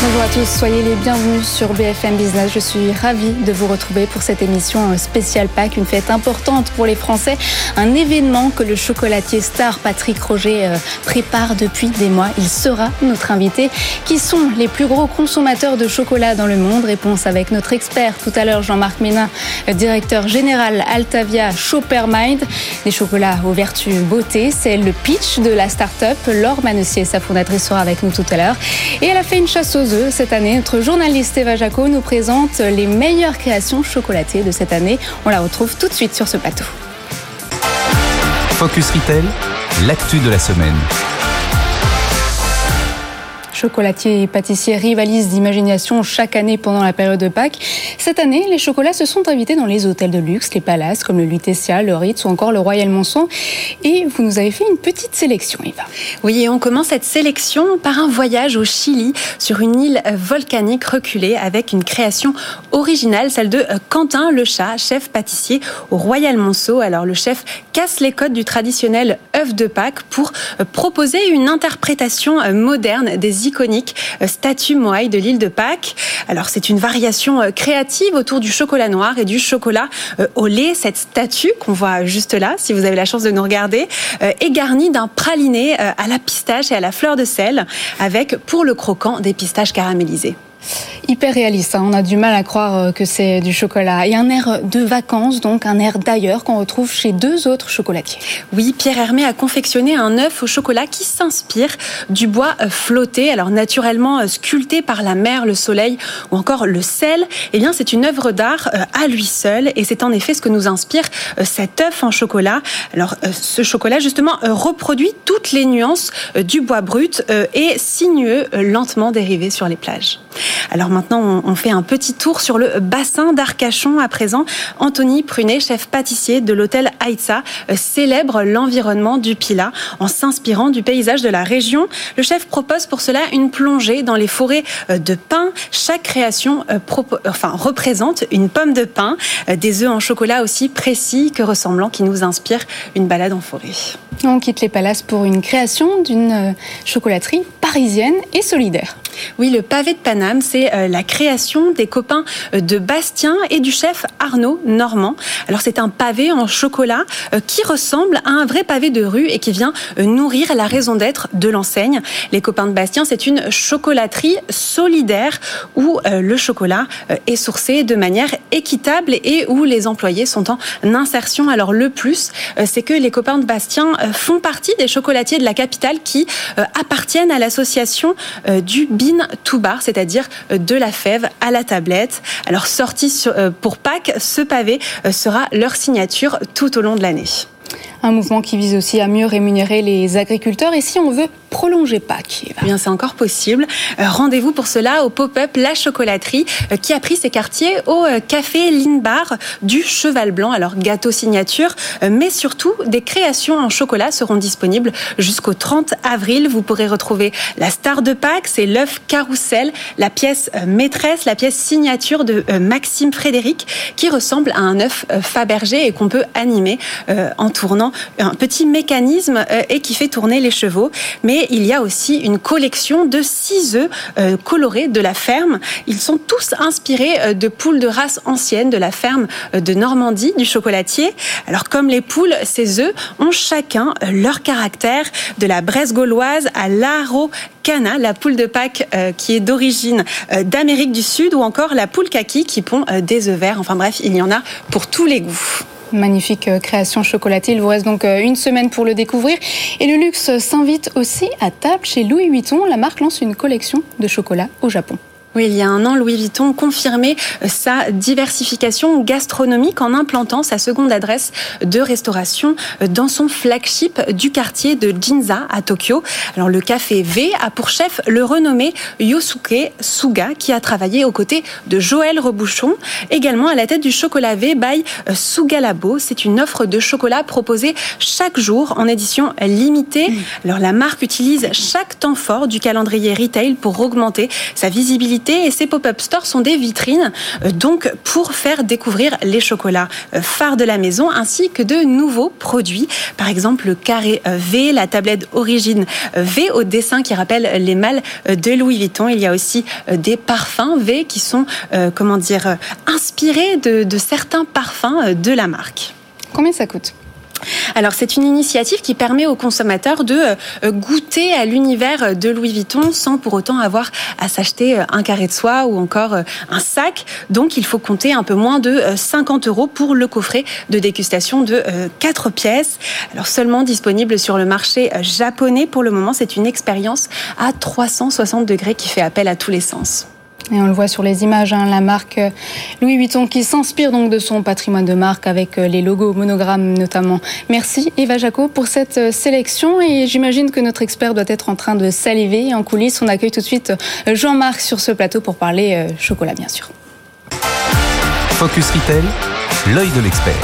Bonjour à tous, soyez les bienvenus sur BFM Business. Je suis ravie de vous retrouver pour cette émission spéciale Pâques, une fête importante pour les Français, un événement que le chocolatier star Patrick Roger euh, prépare depuis des mois. Il sera notre invité. Qui sont les plus gros consommateurs de chocolat dans le monde? Réponse avec notre expert tout à l'heure, Jean-Marc Ménin, directeur général Altavia Shoppermind. Des chocolats aux vertus beauté, c'est le pitch de la start-up. Laure Manessier, sa fondatrice, sera avec nous tout à l'heure. Et elle a fait une chasse aux cette année. Notre journaliste Eva Jaco nous présente les meilleures créations chocolatées de cette année. On la retrouve tout de suite sur ce plateau. Focus Retail, l'actu de la semaine. Chocolatiers et pâtissiers rivalisent d'imagination chaque année pendant la période de Pâques. Cette année, les chocolats se sont invités dans les hôtels de luxe, les palaces comme le Lutetia, le Ritz ou encore le Royal Monceau. Et vous nous avez fait une petite sélection, Eva. Oui, et on commence cette sélection par un voyage au Chili sur une île volcanique reculée avec une création originale, celle de Quentin le chat, chef pâtissier au Royal Monceau. Alors le chef casse les codes du traditionnel œuf de Pâques pour proposer une interprétation moderne des iconique euh, statue Moai de l'île de Pâques. Alors c'est une variation euh, créative autour du chocolat noir et du chocolat euh, au lait. Cette statue qu'on voit juste là, si vous avez la chance de nous regarder, est garnie d'un praliné à la pistache et à la fleur de sel, avec pour le croquant des pistaches caramélisées hyper réaliste. Hein. On a du mal à croire euh, que c'est du chocolat. Et un air de vacances, donc un air d'ailleurs qu'on retrouve chez deux autres chocolatiers. Oui, Pierre Hermé a confectionné un œuf au chocolat qui s'inspire du bois euh, flotté, alors naturellement euh, sculpté par la mer, le soleil ou encore le sel. Eh bien, c'est une œuvre d'art à lui seul et c'est en effet ce que nous inspire cet œuf en chocolat. Alors, ce chocolat justement reproduit toutes les nuances du bois brut et sinueux lentement dérivé sur les plages. Alors maintenant, on fait un petit tour sur le bassin d'Arcachon à présent. Anthony Prunet, chef pâtissier de l'hôtel Aïtsa, euh, célèbre l'environnement du Pila en s'inspirant du paysage de la région. Le chef propose pour cela une plongée dans les forêts euh, de pin. Chaque création euh, représente une pomme de pin, des œufs en chocolat aussi précis que ressemblants qui nous inspirent une balade en forêt. On quitte les palaces pour une création d'une chocolaterie parisienne et solidaire. Oui, le pavé de Paname, c'est euh, la création des copains euh, de Bastien et du chef Arnaud Normand. Alors c'est un pavé en chocolat euh, qui ressemble à un vrai pavé de rue et qui vient nourrir la raison d'être de l'enseigne. Les copains de Bastien, c'est une chocolaterie solidaire où le chocolat est sourcé de manière équitable et où les employés sont en insertion. Alors le plus, c'est que les copains de Bastien font partie des chocolatiers de la capitale qui appartiennent à l'association du Bean to Bar, c'est-à-dire de la fève à la tablette. Alors sorti euh, pour Pâques, ce pavé euh, sera leur signature tout au long de l'année. Un mouvement qui vise aussi à mieux rémunérer les agriculteurs. Et si on veut prolonger Pâques eh Bien, c'est encore possible. Euh, rendez-vous pour cela au pop-up La Chocolaterie euh, qui a pris ses quartiers au euh, café Bar du Cheval Blanc. Alors, gâteau signature, mais surtout des créations en chocolat seront disponibles jusqu'au 30 avril. Vous pourrez retrouver la star de Pâques, c'est l'œuf carrousel, la pièce maîtresse, la pièce signature de Maxime Frédéric qui ressemble à un œuf Fabergé et qu'on peut animer en tournant un petit mécanisme et qui fait tourner les chevaux. Mais il y a aussi une collection de six œufs euh, colorés de la ferme. Ils sont tous inspirés euh, de poules de race ancienne de la ferme de Normandie, du chocolatier. Alors comme les poules, ces œufs ont chacun leur caractère, de la Bresse gauloise à l'Araucana, la poule de Pâques qui est d'origine d'Amérique du Sud, ou encore la poule kaki qui pond des œufs verts. Enfin bref, il y en a pour tous les goûts. Magnifique euh, création chocolatée. Il vous reste donc euh, une semaine pour le découvrir. Et le luxe s'invite aussi à table chez Louis Vuitton. La marque lance une collection de chocolat au Japon. Oui, il y a un an, Louis Vuitton confirmait euh, sa diversification gastronomique en implantant sa seconde adresse de restauration euh, dans son flagship du quartier de Ginza à Tokyo. Alors le café V a pour chef le renommé Yosuke Suga qui a travaillé aux côtés de Joël Rebouchon, également à la tête du chocolat V by euh, Suga Labo. C'est une offre de chocolat proposée chaque jour en édition limitée. Alors la marque utilise chaque temps fort du calendrier retail pour augmenter sa visibilité et ces pop-up stores sont des vitrines donc pour faire découvrir les chocolats phares de la maison ainsi que de nouveaux produits. Par exemple, le carré V, la tablette origine V au dessin qui rappelle les mâles de Louis Vuitton. Il y a aussi des parfums V qui sont, comment dire, inspirés de certains parfums de la marque. Combien ça coûte? Alors c'est une initiative qui permet aux consommateurs de euh, goûter à l'univers de Louis Vuitton sans pour autant avoir à s'acheter euh, un carré de soie ou encore euh, un sac. Donc il faut compter un peu moins de 50 euros pour le coffret de dégustation de 4 pièces. Alors seulement disponible sur le marché japonais pour le moment. C'est une expérience à 360 degrés qui fait appel à tous les sens. Et on le voit sur les images, hein, la marque euh, Louis Vuitton qui s'inspire donc de son patrimoine de marque avec euh, les logos monogrammes notamment. Merci Eva Jaco pour cette euh, sélection et j'imagine que notre expert doit être en train de saliver en coulisses. On accueille tout de suite Jean-Marc sur ce plateau pour parler chocolat bien sûr. Focus Retail, l'œil de l'expert.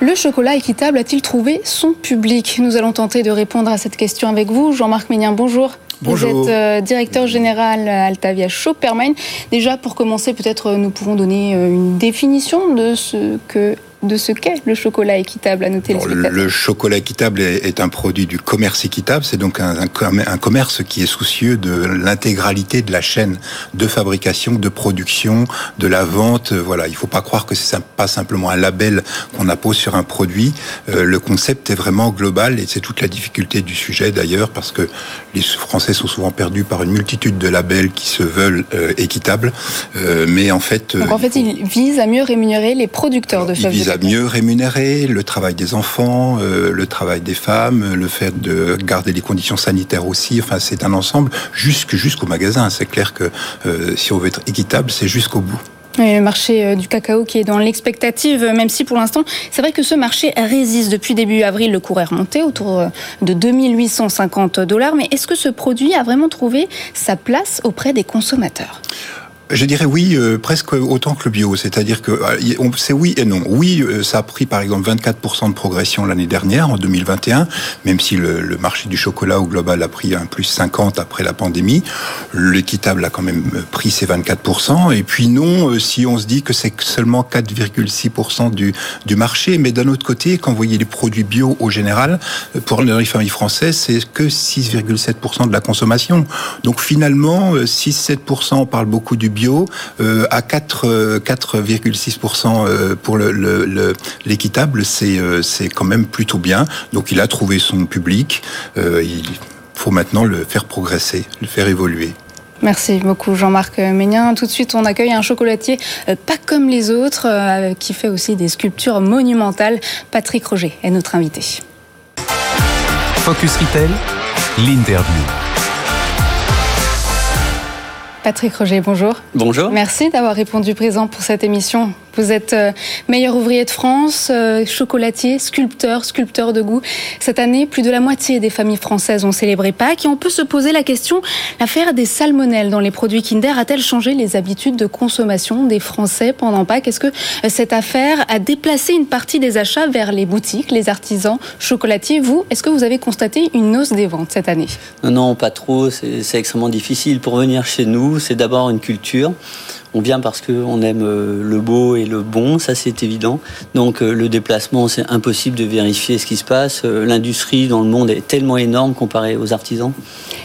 Le chocolat équitable a-t-il trouvé son public? Nous allons tenter de répondre à cette question avec vous. Jean-Marc Ménien, bonjour. Vous êtes euh, directeur général Altavia Shoppermine. Déjà, pour commencer, peut-être euh, nous pouvons donner euh, une définition de ce que de ce qu'est le chocolat équitable à nos téléspectateurs Le chocolat équitable est, un produit du commerce équitable. C'est donc un, un, commerce qui est soucieux de l'intégralité de la chaîne de fabrication, de production, de la vente. Voilà, il ne faut pas croire que c'est pas simplement un label qu'on appose sur un produit. Euh, le concept est vraiment global et c'est toute la difficulté du sujet d'ailleurs parce que les Français sont souvent perdus par une multitude de labels qui se veulent euh, équitables. Euh, mais en fait, donc en fait, il vise à mieux rémunérer les producteurs de fèves mieux rémunérer le travail des enfants, euh, le travail des femmes, le fait de garder les conditions sanitaires aussi. Enfin, c'est un ensemble jusqu'au magasin. C'est clair que euh, si on veut être équitable, c'est jusqu'au bout. le marché euh, du cacao qui est dans l'expectative, même si pour l'instant, c'est vrai que ce marché résiste. Depuis début avril, le cours est remonté autour de 2850 dollars. Mais est-ce que ce produit a vraiment trouvé sa place auprès des consommateurs? Je dirais oui, euh, presque autant que le bio. C'est-à-dire que euh, c'est oui et non. Oui, euh, ça a pris par exemple 24% de progression l'année dernière, en 2021, même si le, marché du chocolat au global a pris un plus 50 après la pandémie. L'équitable a quand même pris ses 24%. Et puis non, si on se dit que c'est seulement 4,6% du, du marché, mais d'un autre côté, quand vous voyez les produits bio au général, pour les familles françaises, c'est que 6,7% de la consommation. Donc finalement, 6-7%, on parle beaucoup du bio euh, à 4, 4,6% euh, pour l'équitable, le, euh, c'est quand même plutôt bien. Donc il a trouvé son public. il faut maintenant le faire progresser, le faire évoluer. Merci beaucoup Jean-Marc Ménien. Tout de suite, on accueille un chocolatier pas comme les autres, qui fait aussi des sculptures monumentales. Patrick Roger est notre invité. Focus Retail, l'interview. Patrick Roger, bonjour. Bonjour. Merci d'avoir répondu présent pour cette émission. Vous êtes euh, meilleur ouvrier de France, euh, chocolatier, sculpteur, sculpteur de goût. Cette année, plus de la moitié des familles françaises ont célébré Pâques et on peut se poser la question, l'affaire des salmonelles dans les produits Kinder a-t-elle changé les habitudes de consommation des Français pendant Pâques? Est-ce que euh, cette affaire a déplacé une partie des achats vers les boutiques, les artisans chocolatiers? Vous, est-ce que vous avez constaté une hausse des ventes cette année? Non, non, pas trop. C'est extrêmement difficile. Pour venir chez nous, c'est d'abord une culture. On vient parce qu'on aime euh, le beau et le bon, ça c'est évident. Donc euh, le déplacement, c'est impossible de vérifier ce qui se passe. Euh, l'industrie dans le monde est tellement énorme comparée aux artisans.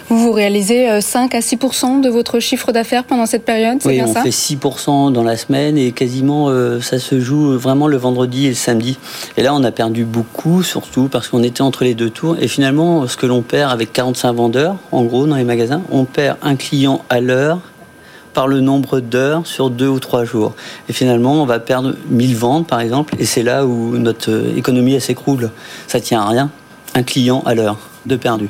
Vous, vous réalisez 5 à 6% de votre chiffre d'affaires pendant cette période, c'est oui, on fait 6% dans la semaine et quasiment ça se joue vraiment le vendredi et le samedi. Et là, on a perdu beaucoup, surtout parce qu'on était entre les deux tours. Et finalement, ce que l'on perd avec 45 vendeurs, en gros, dans les magasins, on perd un client à l'heure par le nombre d'heures sur deux ou trois jours. Et finalement, on va perdre 1000 ventes, par exemple, et c'est là où notre euh, économie s'écroule. Ça tient à rien. Un client à l'heure de perdu.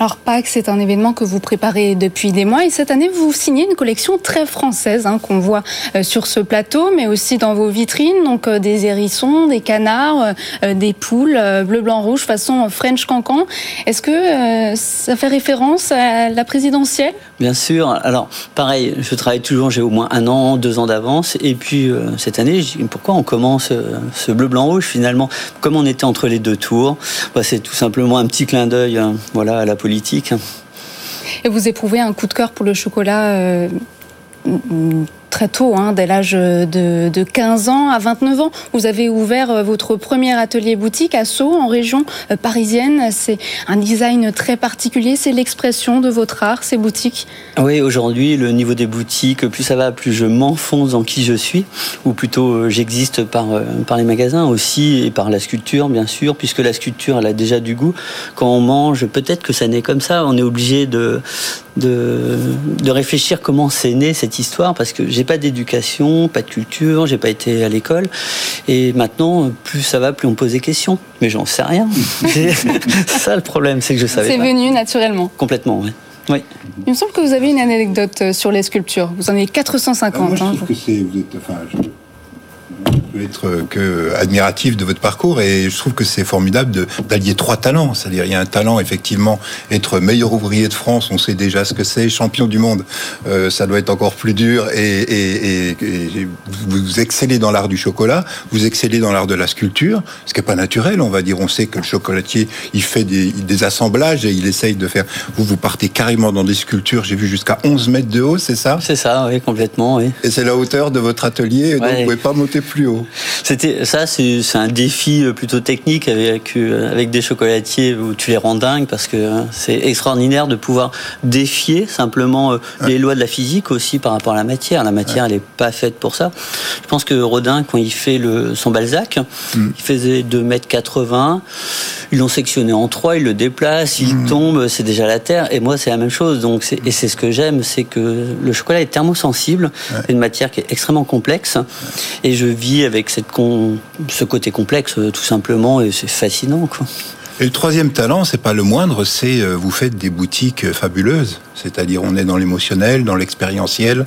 Alors Pâques, c'est un événement que vous préparez depuis des mois et cette année, vous signez une collection très française hein, qu'on voit euh, sur ce plateau, mais aussi dans vos vitrines, donc euh, des hérissons, des canards, des poules bleu, blanc, rouge façon French Cancan. Est-ce que ça fait référence à la présidentielle? Bien sûr. Alors pareil, je travaille toujours, j'ai au moins un an, deux ans d'avance, et puis cette année, je dis, pourquoi on commence ce bleu, blanc, rouge finalement? Comme on était entre les deux tours, bah, c'est tout simplement un petit clin d'œil, hein, voilà, à la politique. Et vous éprouvez un coup de cœur pour le chocolat euh, très tôt, hein, dès l'âge de, de, 15 ans à 29 ans. Vous avez ouvert euh, votre premier atelier boutique à Sceaux, en région euh, parisienne. C'est un design très particulier, c'est l'expression de votre art, ces boutiques Oui, aujourd'hui, le niveau des boutiques, plus ça va, plus je m'enfonce dans qui je suis, ou plutôt euh, j'existe par, les magasins aussi, et par la sculpture, bien sûr, puisque la sculpture, elle a déjà du goût. Quand on mange, peut-être que ça naît comme ça, on est obligé de, réfléchir comment c'est né cette histoire, parce que j'ai pas d'éducation, pas de culture, j'ai pas été à l'école. Et maintenant, plus ça va, plus on pose des questions. Mais j'en sais rien. c'est ça le problème, c'est que je savais. C'est venu naturellement. Complètement, oui. Oui. Il me semble que vous avez une anecdote euh, sur les sculptures. Vous en avez 450. Ah, moi, je trouve que c'est, vous êtes, enfin, peut être que admiratif de votre parcours et je trouve que c'est formidable d'allier trois talents. C'est-à-dire, il y a un talent, effectivement, être meilleur ouvrier de France, on sait déjà ce que c'est, champion du monde, euh, ça doit être encore plus dur et, et, et, vous excellez dans l'art du chocolat, vous excellez dans l'art de la sculpture, ce qui n'est pas naturel, on va dire. On sait que le chocolatier, il fait des, des assemblages et il essaye de faire. Vous, vous partez carrément dans des sculptures, j'ai vu jusqu'à 11 mètres de haut, c'est ça? C'est ça, oui, complètement, oui. Et c'est la hauteur de votre atelier, donc vous ne pouvez pas monter plus haut. C'était ça, c'est un défi euh, plutôt technique avec euh, avec des chocolatiers où tu les rends dingues parce que hein, c'est extraordinaire de pouvoir défier simplement euh, les lois de la physique aussi par rapport à la matière. La matière, elle est pas faite pour ça. Je pense que Rodin, quand il fait le, son Balzac, mm. il faisait 2 mètres 80. Ils l'ont sectionné en trois, il le déplace, il mm. tombe, c'est déjà la terre. Et moi, c'est la même chose. Donc, et c'est ce que j'aime, c'est que le chocolat est thermosensible, c'est une matière qui est extrêmement complexe. Et je vis avec cette ce côté complexe, euh, tout simplement, et c'est fascinant. Et le troisième talent, c'est pas le moindre, c'est euh, vous faites des boutiques euh, fabuleuses. C'est-à-dire, on est dans l'émotionnel, dans l'expérientiel,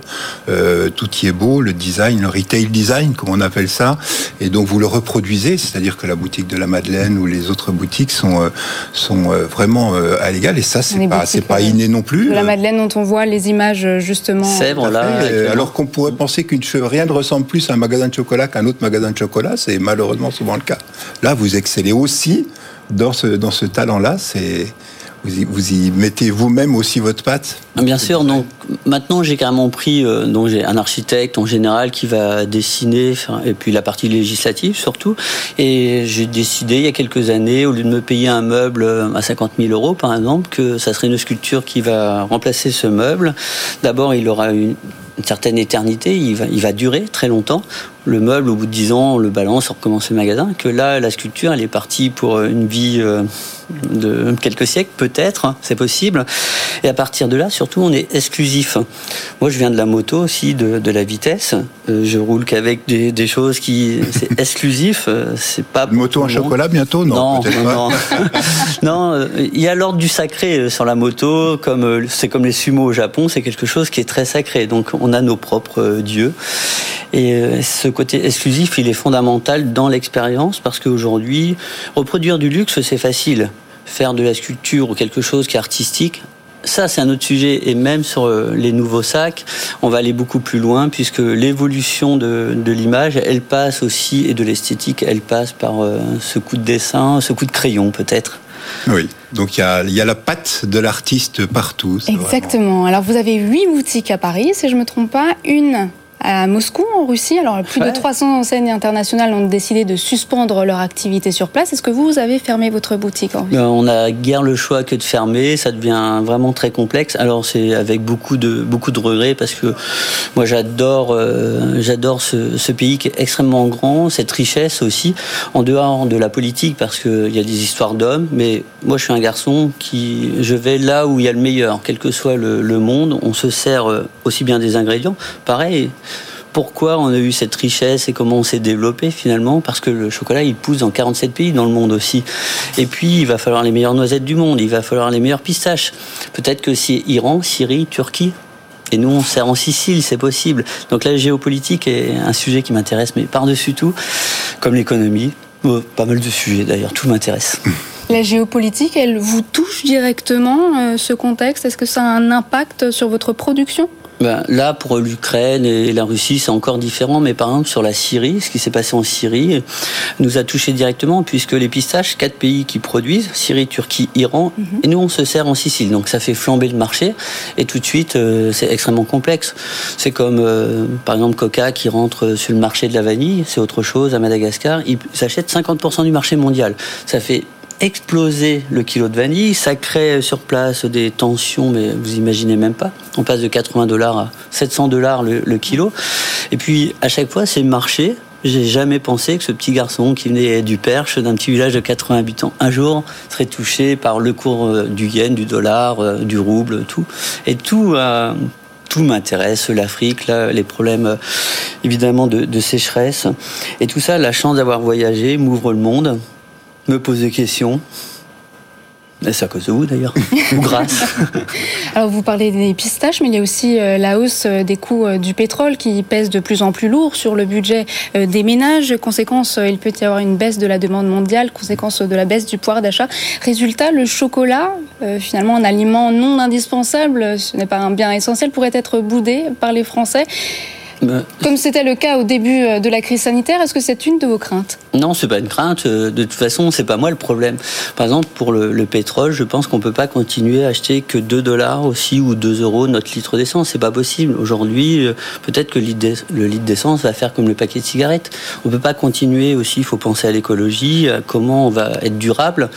tout y est beau, le design, le retail design, comme on appelle ça. Et donc, vous le reproduisez, c'est-à-dire que la boutique de la Madeleine ou les autres boutiques sont sont vraiment à l'égal. Et ça, c'est pas c'est pas inné non plus. De la Madeleine dont on voit les images justement. Sèvres là. alors qu'on pourrait penser qu'une rien ne ressemble plus à un magasin de chocolat qu'un autre magasin de chocolat, c'est malheureusement souvent le cas. Là, vous excellez aussi dans ce, dans ce talent-là, c'est vous y, vous y, mettez vous-même aussi votre patte? Bien sûr. Donc maintenant, j'ai carrément pris euh, donc j'ai un architecte en général qui va dessiner et puis la partie législative surtout. Et j'ai décidé il y a quelques années, au lieu de me payer un meuble euh, à 50 000 euros par exemple, que ça serait une sculpture qui va remplacer ce meuble. D'abord, il aura une, une certaine éternité, il va, il va durer très longtemps. Le meuble, au bout de 10 ans, on le balance, on recommence le magasin. Que là, la sculpture, elle est partie pour une vie euh, de quelques siècles, peut-être, hein, c'est possible. Et à partir de là, surtout, on est exclusif. Moi, je viens de la moto aussi, de, de la vitesse. Euh, je roule qu'avec des, des, choses qui. C'est exclusif, euh, c'est pas. Une moto en chocolat bientôt Non, non, non. non, il y a l'ordre du sacré sur la moto, comme c'est comme les sumo au Japon, c'est quelque chose qui est très sacré. Donc, on a nos propres dieux. Et ce côté exclusif, il est fondamental dans l'expérience parce qu'aujourd'hui, reproduire du luxe, c'est facile. Faire de la sculpture ou quelque chose qui est artistique, ça, c'est un autre sujet. Et même sur euh, les nouveaux sacs, on va aller beaucoup plus loin puisque l'évolution de, l'image, elle passe aussi, et de l'esthétique, elle passe par euh, ce coup de dessin, ce coup de crayon peut-être. Oui, donc il y a, y a, la patte de l'artiste partout. Exactement. Alors vous avez huit boutiques à Paris, si je ne me trompe pas. Une à Moscou, en Russie. Alors, plus de 300 enseignes internationales ont décidé de suspendre leur activité sur place. Est-ce que vous, vous avez fermé votre boutique en Russie? Euh, On n'a guère le choix que de fermer. Ça devient vraiment très complexe. Alors, c'est avec beaucoup de, beaucoup de regrets parce que moi, j'adore, euh, j'adore ce, ce, pays qui est extrêmement grand, cette richesse aussi, en dehors de la politique parce qu'il y a des histoires d'hommes. Mais moi, je suis un garçon qui, je vais là où il y a le meilleur, quel que soit le, le monde. On se sert euh, aussi bien des ingrédients. Pareil, pourquoi on a eu cette richesse et comment on s'est développé finalement Parce que le chocolat, il pousse dans 47 pays dans le monde aussi. Et puis, il va falloir les meilleures noisettes du monde, il va falloir les meilleures pistaches. Peut-être que c'est Iran, Syrie, Turquie. Et nous, on sert en Sicile, c'est possible. Donc la géopolitique est un sujet qui m'intéresse, mais par-dessus tout, comme l'économie, oh, pas mal de sujets d'ailleurs, tout m'intéresse. La géopolitique, elle vous touche directement, euh, ce contexte? Est-ce que ça a un impact sur votre production? Ben, Là, pour l'Ukraine et la Russie, c'est encore différent. Mais par exemple, sur la Syrie, ce qui s'est passé en Syrie nous a touché directement, puisque les pistaches, quatre pays qui produisent, Syrie, Turquie, Iran, mhm. et nous, on se sert en Sicile. Donc ça fait flamber le marché, et tout de suite, euh, c'est extrêmement complexe. C'est comme, euh, par exemple, Coca qui rentre sur le marché de la vanille, c'est autre chose à Madagascar. Ils achètent 50% du marché mondial. Ça fait exploser le kilo de vanille. Ça crée sur place des tensions, mais vous imaginez même pas. On passe de 80 dollars à 700 dollars le, kilo. Et puis, à chaque fois, c'est marché. J'ai jamais pensé que ce petit garçon qui venait du Perche, d'un petit village de 80 habitants, un jour serait touché par le cours euh, du yen, du dollar, euh, du rouble, tout. Et tout, euh, tout m'intéresse, l'Afrique, les problèmes évidemment de, de, sécheresse. Et tout ça, la chance d'avoir voyagé m'ouvre le monde me pose des questions. C'est à cause de vous d'ailleurs, ou grâce. Alors vous parlez des pistaches, mais il y a aussi euh, la hausse euh, des coûts euh, du pétrole qui pèse de plus en plus lourd sur le budget des ménages. Conséquence, il peut y avoir une baisse de la demande mondiale, conséquence de la baisse du pouvoir d'achat. Résultat, le chocolat, finalement un aliment non indispensable, ce n'est pas un bien essentiel, pourrait être boudé par les Français. Comme c'était le cas au début euh, de la crise sanitaire, est-ce que c'est une de vos craintes? Non, c'est pas une crainte. Euh, de toute façon, c'est pas moi le problème. Par exemple, pour le, pétrole, je pense qu'on peut pas continuer à acheter que 2 dollars aussi ou 2 euros notre litre d'essence. C'est pas possible. Aujourd'hui, euh, peut-être que le litre d'essence va faire comme le paquet de cigarettes. On peut pas continuer aussi. Il faut penser à l'écologie, à comment on va être durable.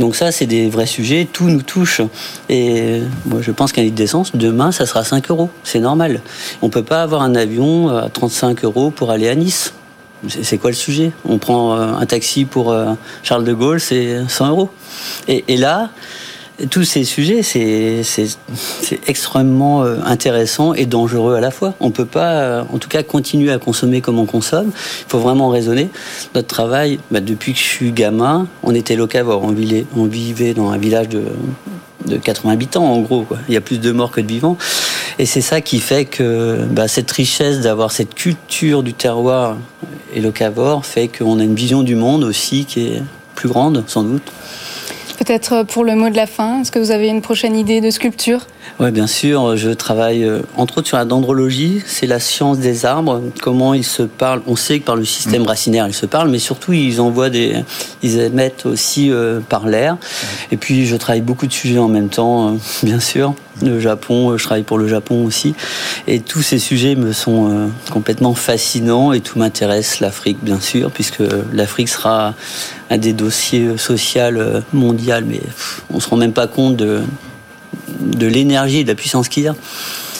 Donc ça, c'est des vrais sujets. Tout nous touche. Et moi, je pense qu'un litre d'essence, demain, ça sera 5 euros. C'est normal. On peut pas avoir un avion à 35 euros pour aller à Nice. C'est quoi le sujet? On prend euh, un taxi pour euh, Charles de Gaulle, c'est 100 euros. Et, là, tous ces sujets, c'est extrêmement euh, intéressant et dangereux à la fois. On ne peut pas, en tout cas, continuer à consommer comme on consomme. Il faut vraiment raisonner. Notre travail, bah, depuis que je suis gamin, on était locavore. On vivait dans un village de, de 80 habitants, en gros. Il y a plus de morts que de vivants. Et c'est ça qui fait que bah, cette richesse d'avoir cette culture du terroir et le cavor fait qu'on a une vision du monde aussi qui est plus grande, sans doute. Peut-être pour le mot de la fin, est-ce que vous avez une prochaine idée de sculpture? Oui, bien sûr. Je travaille euh, entre autres sur la dendrologie. C'est la science des arbres, comment ils se parlent. On sait que par le système racinaire, ils se parlent, mais surtout, ils envoient des. Ils émettent aussi euh, par l'air. Et puis, je travaille beaucoup de sujets en même temps, euh, bien sûr. Le Japon, je travaille pour le Japon aussi. Et tous ces sujets me sont complètement fascinants et tout m'intéresse. L'Afrique, bien sûr, puisque l'Afrique sera un des dossiers sociaux mondiaux, mais on ne se rend même pas compte de, de l'énergie et de la puissance qu'il y a.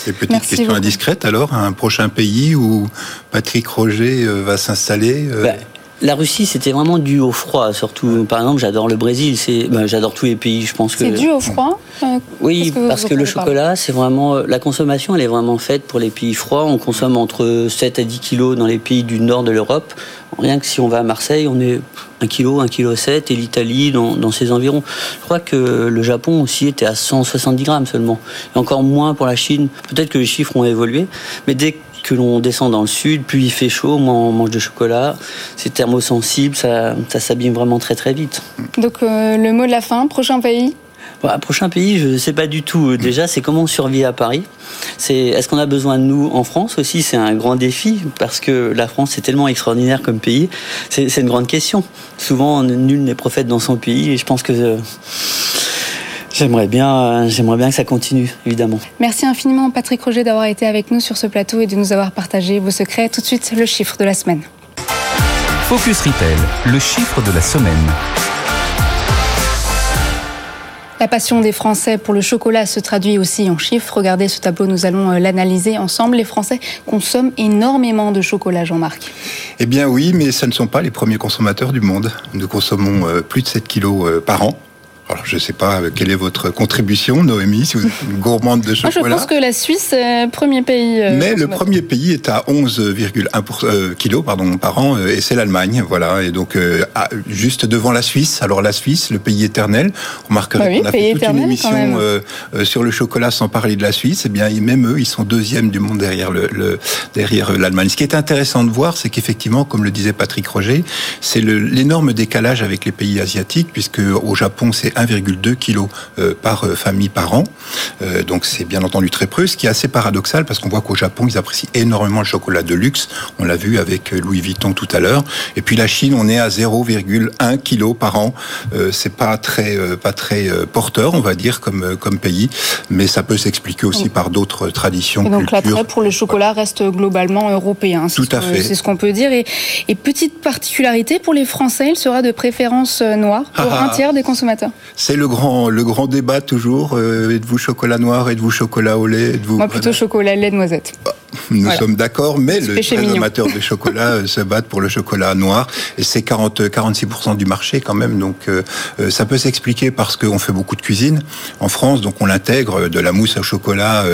Et petite question indiscrète alors, un prochain pays où Patrick Roger euh, va s'installer euh, bah, la Russie, c'était vraiment dû au froid, surtout. Par exemple, j'adore le Brésil. C'est, ben, j'adore tous les pays. Je pense que c'est dû au froid. Euh, oui, parce que le chocolat, c'est vraiment la consommation. Elle est vraiment faite pour les pays froids. On consomme entre 7 à 10 kilos dans les pays du nord de l'Europe. Rien que si on va à Marseille, on est 1 kg, 1 kg 7, et l'Italie dans, dans ces environs. Je crois que le Japon aussi était à 170 grammes seulement. Et encore moins pour la Chine. Peut-être que les chiffres ont évolué, mais dès que l'on descend dans le sud, plus il fait chaud, moins on mange de chocolat. C'est thermosensible, ça, ça s'abîme vraiment très très vite. Donc euh, le mot de la fin, prochain pays bah, prochain pays, je ne sais pas du tout. Déjà, c'est comment on survit à Paris. C'est est-ce qu'on a besoin de nous en France aussi? C'est un grand défi parce que la France est tellement extraordinaire comme pays. C'est une grande question. Souvent, nul n'est prophète dans son pays et je pense que euh, J'aimerais bien, j'aimerais bien que ça continue, évidemment. Merci infiniment, Patrick Roger, d'avoir été avec nous sur ce plateau et de nous avoir partagé vos secrets. Tout de suite, le chiffre de la semaine. Focus Retail, le chiffre de la semaine. La passion des Français pour le chocolat se traduit aussi en chiffres. Regardez ce tableau, nous allons euh, l'analyser ensemble. Les Français consomment énormément de chocolat, Jean-Marc. Eh bien oui, mais ce ne sont pas les premiers consommateurs du monde. Nous consommons euh, plus de 7 kilos euh, par an alors, je ne sais pas quelle est votre contribution, Noémie, si vous êtes une gourmande de chocolat. je pense que la Suisse est le premier pays. Euh, Mais le premier pays est à 11,1 euh, kilos pardon, par an, euh, et c'est l'Allemagne. Voilà, et donc juste devant la Suisse. Alors la Suisse, le pays éternel. On remarquerait bah qu'on a fait toute une émission sur le chocolat sans parler de la Suisse. Eh bien, même eux, ils sont deuxièmes du monde derrière le, derrière l'Allemagne. Ce qui est intéressant de voir, c'est qu'effectivement, comme le disait Patrick Roger, c'est l'énorme décalage avec les pays asiatiques, puisque au Japon, c'est 1,2 kg par famille par an. donc c'est bien entendu très peu, ce qui est assez paradoxal parce qu'on voit qu'au Japon, ils apprécient énormément le chocolat de luxe. On l'a vu avec Louis Vuitton tout à l'heure. Et puis la Chine, on est à 0,1 kg par an. c'est pas très pas très porteur, on va dire, comme comme pays, mais ça peut s'expliquer aussi par d'autres traditions. Et donc l'attrait pour le chocolat reste globalement européen. Tout à fait. C'est ce qu'on peut dire. Et, et, petite particularité pour les Français, il sera de préférence euh, noire pour ah, un ah. tiers des consommateurs. C'est le grand le grand débat toujours. Euh, êtes-vous chocolat noir Êtes-vous chocolat au lait Moi plutôt chocolat lait noisette. Bah, nous sommes d'accord, mais le très amateur de chocolat euh, se battent pour le chocolat noir et c'est 40 46% du marché quand même. Donc ça peut s'expliquer parce qu'on fait beaucoup de cuisine en France, donc on l'intègre de la mousse au chocolat.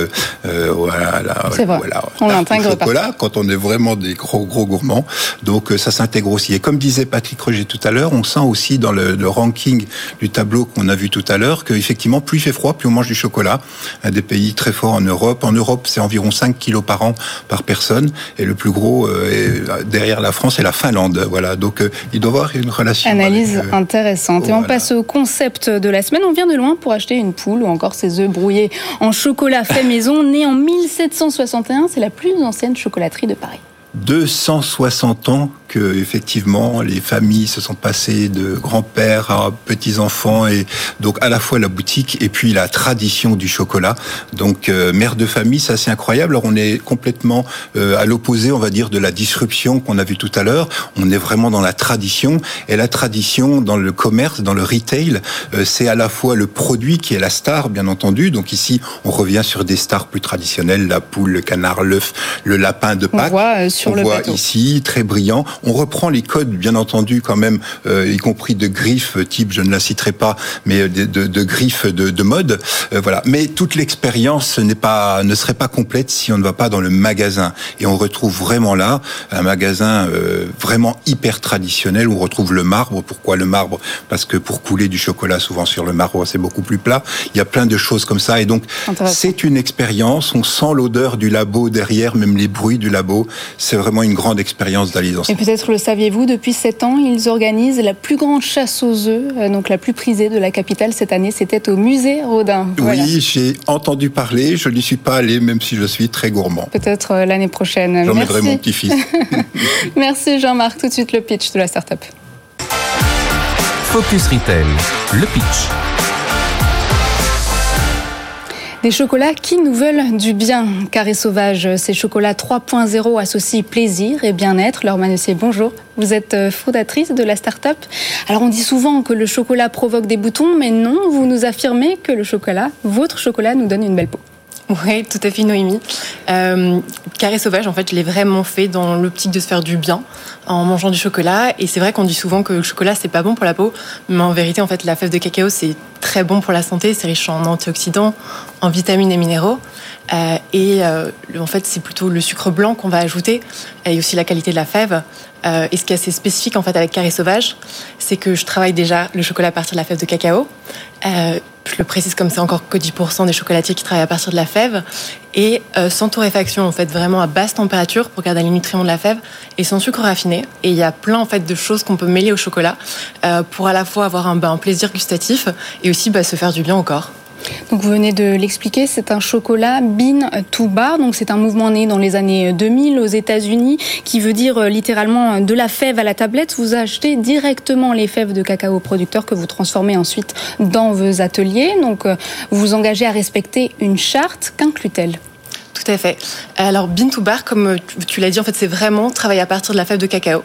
voilà, c'est vrai. on l'intègre chocolat quand on est vraiment des gros gros gourmands. Donc ça s'intègre aussi. Et comme disait Patrick Roger tout à l'heure, on sent aussi dans le, ranking du tableau qu'on a vu tout à l'heure qu'effectivement plus il fait froid, plus on mange du chocolat. Un des pays très forts en Europe. En Europe, c'est environ 5 kilos par an par personne. Et le plus gros est derrière la France, c'est la Finlande. Voilà. Donc il doit y avoir une relation. Analyse intéressante. Et on passe au concept de la semaine. On vient de loin pour acheter une poule ou encore ses œufs brouillés en chocolat fait maison, né en 1761. C'est la plus ancienne chocolaterie de Paris. 260 ans que effectivement les familles se sont passées de grands-pères à petits-enfants et donc à la fois la boutique et puis la tradition du chocolat. Donc euh, mère de famille, ça c'est incroyable. Alors on est complètement euh, à l'opposé, on va dire, de la disruption qu'on a vu tout à l'heure. On est vraiment dans la tradition et la tradition dans le commerce, dans le retail, euh, c'est à la fois le produit qui est la star, bien entendu. Donc ici, on revient sur des stars plus traditionnelles, la poule, le canard, l'œuf, le lapin de Pâques. On voit sur on le voit ici très brillant. On reprend les codes, bien entendu, quand même, euh, y compris de griffes type, je ne la citerai pas, mais de, de, de griffes de, de mode. Euh, voilà. Mais toute l'expérience n'est pas, ne serait pas complète si on ne va pas dans le magasin. Et on retrouve vraiment là un magasin euh, vraiment hyper traditionnel où on retrouve le marbre. Pourquoi le marbre? Parce que pour couler du chocolat, souvent sur le marbre, c'est beaucoup plus plat. Il y a plein de choses comme ça. Et donc, c'est une expérience. On sent l'odeur du labo derrière, même les bruits du labo. C'est vraiment une grande expérience d'aller dans peut-être le saviez-vous, depuis 7 ans, ils organisent la plus grande chasse aux œufs, euh, donc la plus prisée de la capitale cette année. C'était au musée Rodin. Oui, j'ai entendu parler. Je n'y suis pas allé, même si je suis très gourmand. Peut-être euh, l'année prochaine. J'emmènerai mon petit-fils. Merci Jean-Marc. Tout de suite le pitch de la start-up. Focus Retail, le pitch. Des chocolats qui nous veulent du bien. Carré Sauvage, ces chocolats 3.0 associent plaisir et bien-être. Laure Manessier, bonjour. Vous êtes euh, fondatrice de la start-up. Alors on dit souvent que le chocolat provoque des boutons, mais non, vous nous affirmez que le chocolat, votre chocolat, nous donne une belle peau. Oui, tout à fait, Noémie. Euh, carré sauvage, en fait, je l'ai vraiment fait dans l'optique de se faire du bien en mangeant du chocolat. Et c'est vrai qu'on dit souvent que le chocolat, c'est pas bon pour la peau. Mais en vérité, en fait, la fève de cacao, c'est très bon pour la santé. C'est riche en antioxydants, en vitamines et minéraux. Euh, et euh, en fait, c'est plutôt le sucre blanc qu'on va ajouter et aussi la qualité de la fève. Et ce qui est assez spécifique en fait avec Carré Sauvage, c'est que je travaille déjà le chocolat à partir de la fève de cacao. Je le précise comme c'est encore que 10% des chocolatiers qui travaillent à partir de la fève et euh, sans torréfaction en fait vraiment à basse température pour garder les nutriments de la fève et sans sucre raffiné et il y a plein en fait de choses qu'on peut mêler au chocolat euh, pour à la fois avoir un, ben, plaisir gustatif et aussi bah, se faire du bien au corps. Donc vous venez de l'expliquer, c'est un chocolat bean to bar. Donc c'est un mouvement né dans les années 2000 aux États-Unis qui veut dire euh, littéralement de la fève à la tablette. Vous achetez directement les fèves de cacao producteurs que vous transformez ensuite dans vos ateliers. Donc euh, vous vous engagez à respecter une charte. Qu'inclut-elle tout à fait. Alors, bean to bar, comme tu l'as dit, en fait, c'est vraiment travailler à partir de la fève de cacao.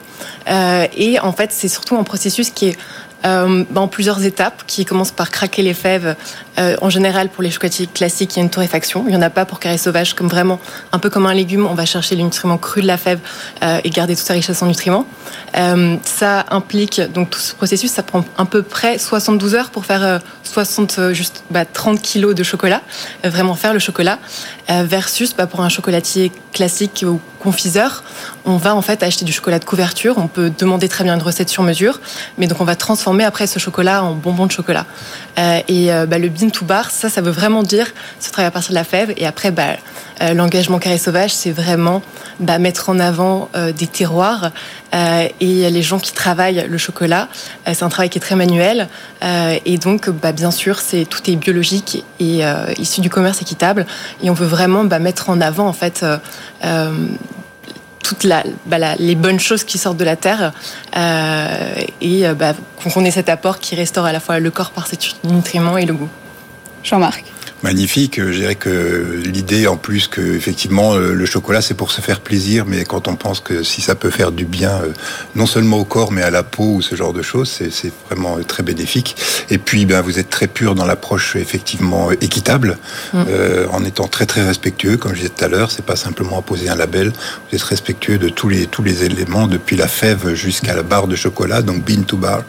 Euh, et en fait, c'est surtout un processus qui est euh, en plusieurs étapes qui commencent par craquer les fèves. Euh, en général, pour les chocolatiers classiques, il y a une torréfaction. Il n'y en a pas pour carré sauvage, comme vraiment un peu comme un légume. On va chercher les nutriments crus de la fève euh, et garder toute sa richesse en nutriments. Euh, ça implique donc tout ce processus, ça prend à peu près 72 heures pour faire 60 euh, juste bah, 30 kilos de chocolat, vraiment faire le chocolat, versus bah, pour un chocolatier classique ou confiseur, on va en fait acheter du chocolat de couverture. On peut demander très bien une recette sur mesure, mais donc on va transformer après ce chocolat en bonbon de chocolat. Euh, et euh, bah, le bean to bar, ça, ça veut vraiment dire se travailler à partir de la fève. Et après, bah, euh, l'engagement carré sauvage, c'est vraiment bah, mettre en avant des terroirs et les gens qui travaillent le chocolat. c'est un travail qui est très manuel et donc, bah, bien sûr, c'est tout est biologique et issu du commerce équitable. Et on veut vraiment bah, mettre en avant en fait toutes bah, les bonnes choses qui sortent de la terre euh, et euh, qu'on ait cet apport qui restaure à la fois le corps par ses nutriments et le goût. Jean-Marc magnifique. Je dirais que l'idée, en plus, que effectivement euh, le chocolat c'est pour se faire plaisir, mais quand on pense que si ça peut faire du bien, euh, non seulement au corps, mais à la peau ou ce genre de choses, c'est vraiment très bénéfique. Et puis, ben, vous êtes très pur dans l'approche effectivement équitable, mm. euh, en étant très très respectueux, comme je disais tout à l'heure. C'est pas simplement apposer un label. Vous êtes respectueux de tous les tous les éléments, depuis la fève jusqu'à la barre de chocolat, donc bean to bar.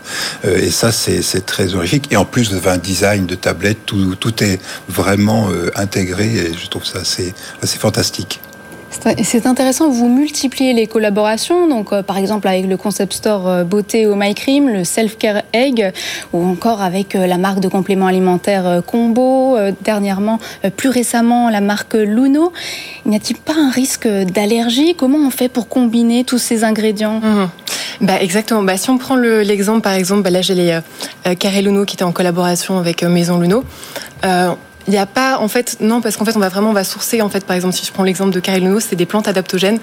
et ça, c'est très horrifique. Et en plus, vous avez un design de tablette, tout tout est vraiment euh, intégré et je trouve ça assez, assez fantastique. C'est intéressant, vous multipliez les collaborations, donc euh, par exemple avec le concept store euh, beauté au My Cream, le Self Care Egg, ou encore avec la marque de compléments alimentaires Combo, dernièrement, plus récemment la marque Luno. N'y a-t-il pas un risque d'allergie? Comment on fait pour combiner tous ces ingrédients? Mmh. Bah exactement. Bah si on prend l'exemple, par exemple, bah, là j'ai les Carré Luno qui étaient en collaboration avec Maison Luno. Il n'y a pas, en fait, non, parce qu'en fait, on va vraiment, on va sourcer, en fait, par exemple, si je prends l'exemple de Cariluno, c'est des plantes adaptogènes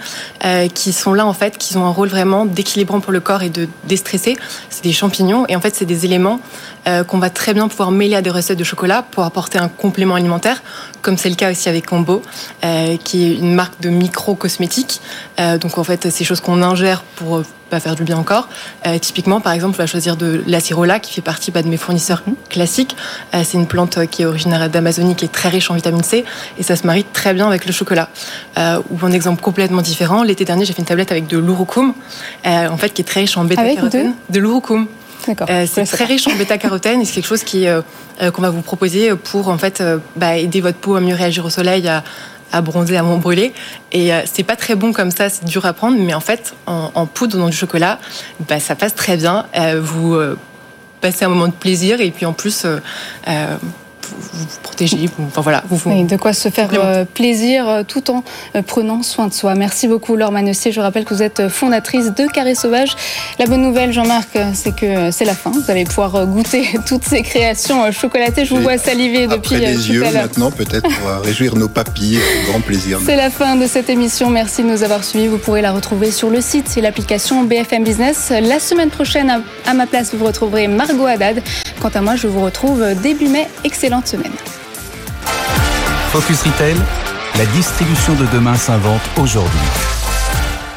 euh, qui sont là, en fait, qui ont un rôle vraiment d'équilibrant pour le corps et de déstresser. C'est des champignons et en fait, c'est des éléments euh, qu'on va très bien pouvoir mêler à des recettes de chocolat pour apporter un complément alimentaire, comme c'est le cas aussi avec Combo, euh, qui est une marque de micro-cosmétiques. Euh, donc, en fait, c'est choses qu'on ingère pour pas faire du bien encore. Euh, typiquement, par exemple, on va choisir de l'acirola qui fait partie bah, de mes fournisseurs classiques. Euh, c'est une plante euh, qui est originaire d'Amazonie, qui est très riche en vitamine C, et ça se marie très bien avec le chocolat. ou un exemple complètement différent, l'été dernier, j'ai fait une tablette avec de l'urucum, en fait, qui est très riche en bêta-carotène. De, de l'urucum. C'est très riche en bêta-carotène et c'est quelque chose qui qu'on va vous proposer pour en fait bah, aider votre peau à mieux réagir au soleil, à, à bronzer, à m'embrûler. Et euh, c'est pas très bon comme ça, c'est dur à prendre, mais en fait, en, poudre dans du chocolat, bah, ça passe très bien. Euh, vous euh, passez un moment de plaisir et puis en plus, vous, protégez, enfin voilà. Vous, de quoi se faire euh, plaisir euh, tout en euh, prenant soin de soi. Merci beaucoup Laure Manessier. Je rappelle que vous êtes fondatrice de Carré Sauvage. La bonne nouvelle, Jean-Marc, c'est que c'est la fin. Vous allez pouvoir goûter toutes ces créations chocolatées. Je vous vois saliver depuis Après les yeux, maintenant, peut-être pour réjouir nos papilles. Grand plaisir. C'est la fin de cette émission. Merci de nous avoir suivis. Vous pourrez la retrouver sur le site et l'application BFM Business. La semaine prochaine, à ma place, vous retrouverez Margot Haddad. Quant à moi, je vous retrouve début mai. Excellente Focus Retail, la distribution de demain s'invente aujourd'hui.